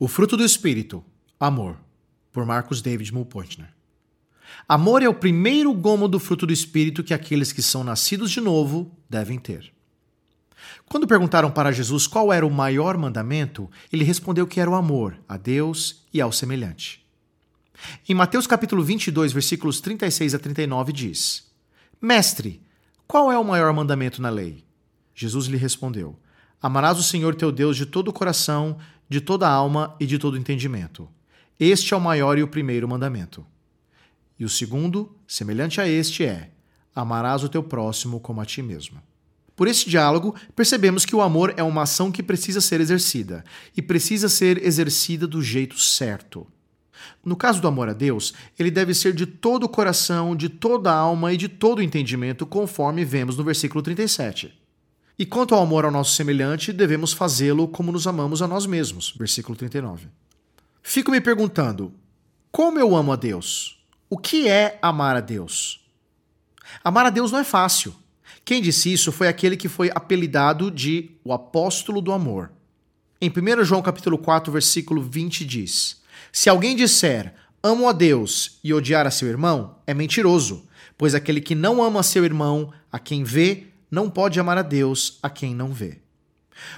O fruto do Espírito, amor, por Marcos David Mulpointner. Amor é o primeiro gomo do fruto do Espírito que aqueles que são nascidos de novo devem ter. Quando perguntaram para Jesus qual era o maior mandamento, ele respondeu que era o amor a Deus e ao semelhante. Em Mateus capítulo 22, versículos 36 a 39 diz: Mestre, qual é o maior mandamento na lei? Jesus lhe respondeu: Amarás o Senhor teu Deus de todo o coração, de toda alma e de todo entendimento. Este é o maior e o primeiro mandamento. E o segundo, semelhante a este, é: Amarás o teu próximo como a ti mesmo. Por esse diálogo, percebemos que o amor é uma ação que precisa ser exercida, e precisa ser exercida do jeito certo. No caso do amor a Deus, ele deve ser de todo o coração, de toda a alma e de todo o entendimento, conforme vemos no versículo 37. E quanto ao amor ao nosso semelhante, devemos fazê-lo como nos amamos a nós mesmos. Versículo 39. Fico me perguntando: como eu amo a Deus? O que é amar a Deus? Amar a Deus não é fácil. Quem disse isso foi aquele que foi apelidado de o apóstolo do amor. Em 1 João capítulo 4, versículo 20 diz: Se alguém disser amo a Deus e odiar a seu irmão, é mentiroso, pois aquele que não ama seu irmão, a quem vê, não pode amar a Deus a quem não vê.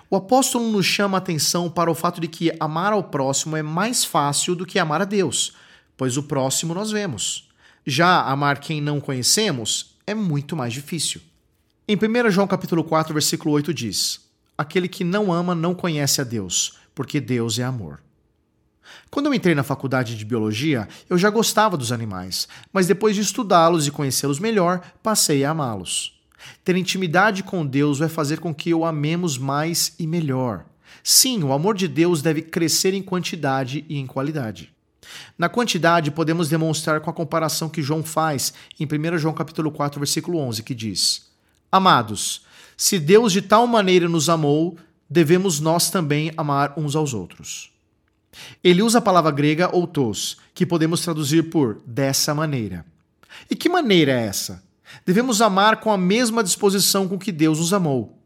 O apóstolo nos chama a atenção para o fato de que amar ao próximo é mais fácil do que amar a Deus, pois o próximo nós vemos. Já amar quem não conhecemos é muito mais difícil. Em 1 João capítulo 4, versículo 8 diz: Aquele que não ama não conhece a Deus, porque Deus é amor. Quando eu entrei na faculdade de biologia, eu já gostava dos animais, mas depois de estudá-los e conhecê-los melhor, passei a amá-los. Ter intimidade com Deus vai fazer com que o amemos mais e melhor. Sim, o amor de Deus deve crescer em quantidade e em qualidade. Na quantidade, podemos demonstrar com a comparação que João faz em 1 João capítulo 4, versículo 11, que diz: Amados, se Deus de tal maneira nos amou, devemos nós também amar uns aos outros. Ele usa a palavra grega outos, que podemos traduzir por dessa maneira. E que maneira é essa? Devemos amar com a mesma disposição com que Deus nos amou.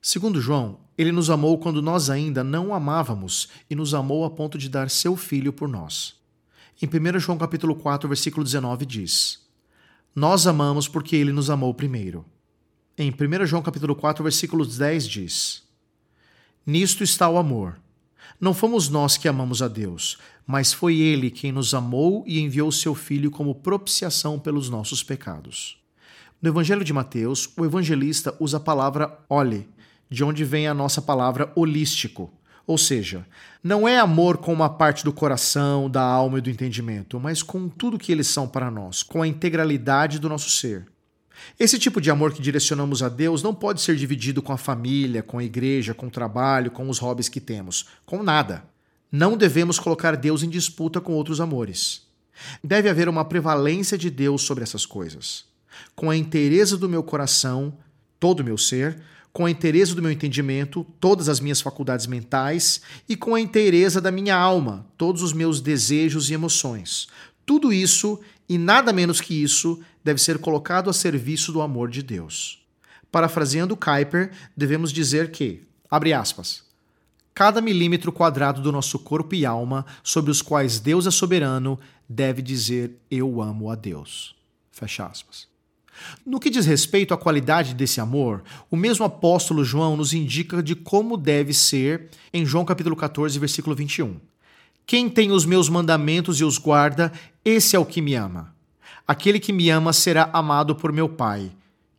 Segundo João, ele nos amou quando nós ainda não amávamos e nos amou a ponto de dar seu filho por nós. Em 1 João capítulo 4, versículo 19 diz: Nós amamos porque ele nos amou primeiro. Em 1 João capítulo 4, versículo 10 diz: Nisto está o amor. Não fomos nós que amamos a Deus, mas foi ele quem nos amou e enviou seu filho como propiciação pelos nossos pecados. No Evangelho de Mateus, o evangelista usa a palavra ole, de onde vem a nossa palavra holístico. Ou seja, não é amor com uma parte do coração, da alma e do entendimento, mas com tudo que eles são para nós, com a integralidade do nosso ser. Esse tipo de amor que direcionamos a Deus não pode ser dividido com a família, com a igreja, com o trabalho, com os hobbies que temos, com nada. Não devemos colocar Deus em disputa com outros amores. Deve haver uma prevalência de Deus sobre essas coisas com a inteireza do meu coração, todo o meu ser, com a inteireza do meu entendimento, todas as minhas faculdades mentais, e com a inteireza da minha alma, todos os meus desejos e emoções. Tudo isso, e nada menos que isso, deve ser colocado a serviço do amor de Deus. Parafraseando Kuyper, devemos dizer que, abre aspas, cada milímetro quadrado do nosso corpo e alma, sobre os quais Deus é soberano, deve dizer eu amo a Deus. Fecha aspas. No que diz respeito à qualidade desse amor, o mesmo apóstolo João nos indica de como deve ser em João capítulo 14, versículo 21. Quem tem os meus mandamentos e os guarda, esse é o que me ama. Aquele que me ama será amado por meu Pai,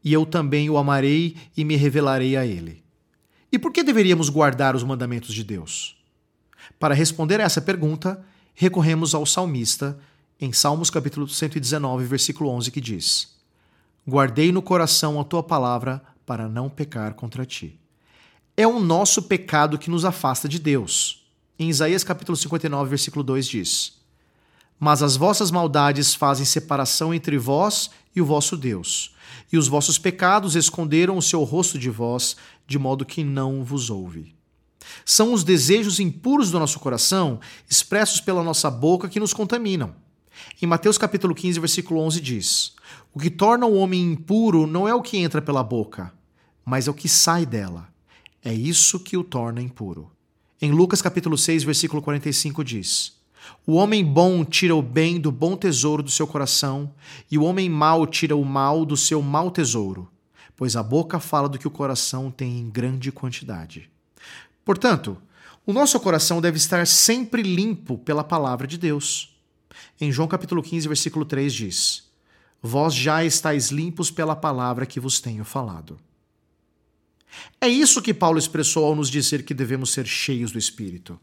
e eu também o amarei e me revelarei a ele. E por que deveríamos guardar os mandamentos de Deus? Para responder a essa pergunta, recorremos ao salmista em Salmos capítulo 119, versículo 11, que diz: Guardei no coração a tua palavra para não pecar contra ti. É o nosso pecado que nos afasta de Deus. Em Isaías capítulo 59, versículo 2 diz: Mas as vossas maldades fazem separação entre vós e o vosso Deus, e os vossos pecados esconderam o seu rosto de vós, de modo que não vos ouve. São os desejos impuros do nosso coração, expressos pela nossa boca, que nos contaminam. Em Mateus capítulo 15, versículo 11 diz: O que torna o homem impuro não é o que entra pela boca, mas é o que sai dela. É isso que o torna impuro. Em Lucas capítulo 6, versículo 45 diz: O homem bom tira o bem do bom tesouro do seu coração, e o homem mau tira o mal do seu mau tesouro, pois a boca fala do que o coração tem em grande quantidade. Portanto, o nosso coração deve estar sempre limpo pela palavra de Deus. Em João capítulo 15, versículo 3 diz: Vós já estáis limpos pela palavra que vos tenho falado. É isso que Paulo expressou ao nos dizer que devemos ser cheios do Espírito.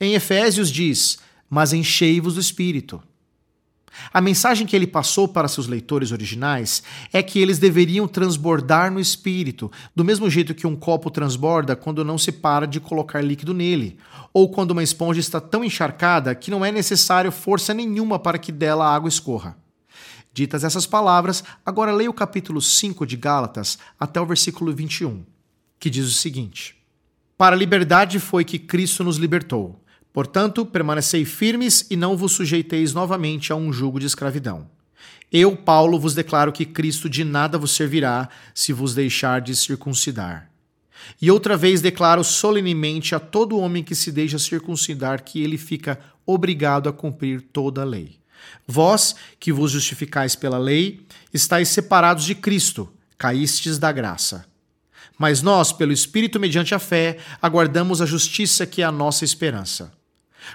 Em Efésios diz: Mas enchei-vos do Espírito. A mensagem que ele passou para seus leitores originais é que eles deveriam transbordar no espírito, do mesmo jeito que um copo transborda quando não se para de colocar líquido nele, ou quando uma esponja está tão encharcada que não é necessário força nenhuma para que dela a água escorra. Ditas essas palavras, agora leia o capítulo 5 de Gálatas até o versículo 21, que diz o seguinte: Para a liberdade foi que Cristo nos libertou. Portanto, permanecei firmes e não vos sujeiteis novamente a um jugo de escravidão. Eu, Paulo, vos declaro que Cristo de nada vos servirá se vos deixar de circuncidar. E outra vez declaro solenemente a todo homem que se deixa circuncidar que ele fica obrigado a cumprir toda a lei. Vós, que vos justificais pela lei, estáis separados de Cristo, caístes da graça. Mas nós, pelo Espírito mediante a fé, aguardamos a justiça que é a nossa esperança.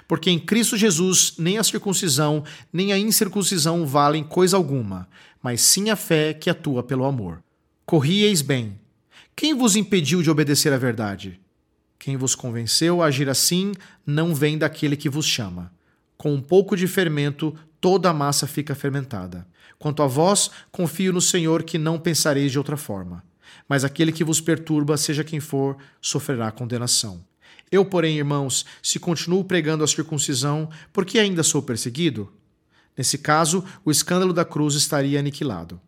Porque em Cristo Jesus nem a circuncisão nem a incircuncisão valem coisa alguma, mas sim a fé que atua pelo amor. Corrieis bem. Quem vos impediu de obedecer à verdade? Quem vos convenceu a agir assim não vem daquele que vos chama. Com um pouco de fermento, toda a massa fica fermentada. Quanto a vós, confio no Senhor que não pensareis de outra forma. Mas aquele que vos perturba, seja quem for, sofrerá condenação. Eu, porém, irmãos, se continuo pregando a circuncisão, por que ainda sou perseguido? Nesse caso, o escândalo da cruz estaria aniquilado.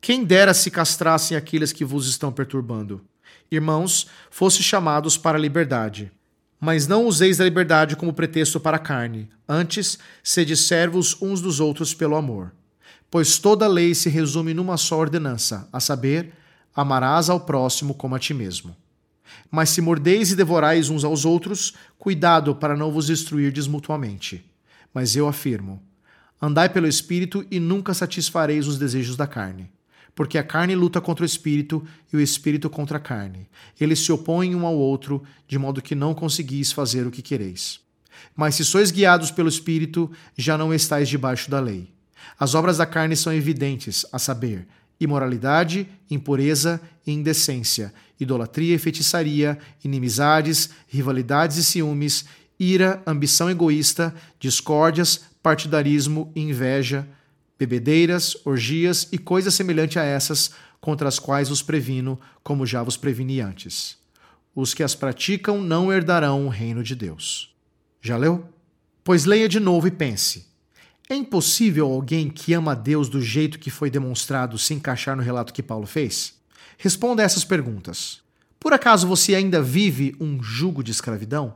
Quem dera se castrassem aqueles que vos estão perturbando. Irmãos, fosse chamados para a liberdade. Mas não useis a liberdade como pretexto para a carne, antes, sede servos uns dos outros pelo amor. Pois toda lei se resume numa só ordenança, a saber, amarás ao próximo como a ti mesmo. Mas se mordeis e devorais uns aos outros, cuidado para não vos destruirdes mutuamente. Mas eu afirmo: andai pelo Espírito e nunca satisfareis os desejos da carne. Porque a carne luta contra o Espírito e o Espírito contra a carne. Eles se opõem um ao outro, de modo que não conseguis fazer o que quereis. Mas se sois guiados pelo Espírito, já não estáis debaixo da lei. As obras da carne são evidentes, a saber, imoralidade, impureza e indecência, idolatria e feitiçaria, inimizades, rivalidades e ciúmes, ira, ambição egoísta, discórdias, partidarismo e inveja, bebedeiras, orgias e coisas semelhantes a essas, contra as quais os previno, como já vos preveni antes. Os que as praticam não herdarão o reino de Deus. Já leu? Pois leia de novo e pense. É impossível alguém que ama a Deus do jeito que foi demonstrado se encaixar no relato que Paulo fez? Responda essas perguntas. Por acaso você ainda vive um jugo de escravidão?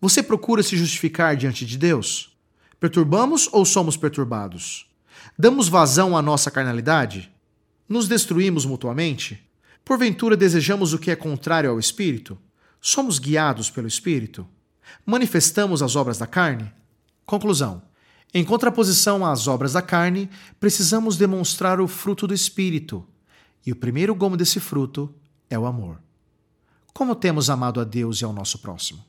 Você procura se justificar diante de Deus? Perturbamos ou somos perturbados? Damos vazão à nossa carnalidade? Nos destruímos mutuamente? Porventura desejamos o que é contrário ao Espírito? Somos guiados pelo Espírito? Manifestamos as obras da carne? Conclusão. Em contraposição às obras da carne, precisamos demonstrar o fruto do Espírito, e o primeiro gomo desse fruto é o amor. Como temos amado a Deus e ao nosso próximo?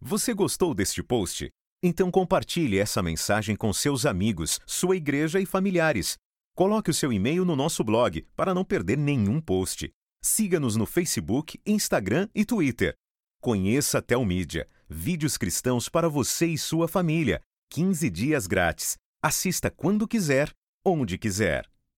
Você gostou deste post? Então compartilhe essa mensagem com seus amigos, sua igreja e familiares. Coloque o seu e-mail no nosso blog para não perder nenhum post. Siga-nos no Facebook, Instagram e Twitter. Conheça a Telmídia, vídeos cristãos para você e sua família. 15 dias grátis. Assista quando quiser, onde quiser.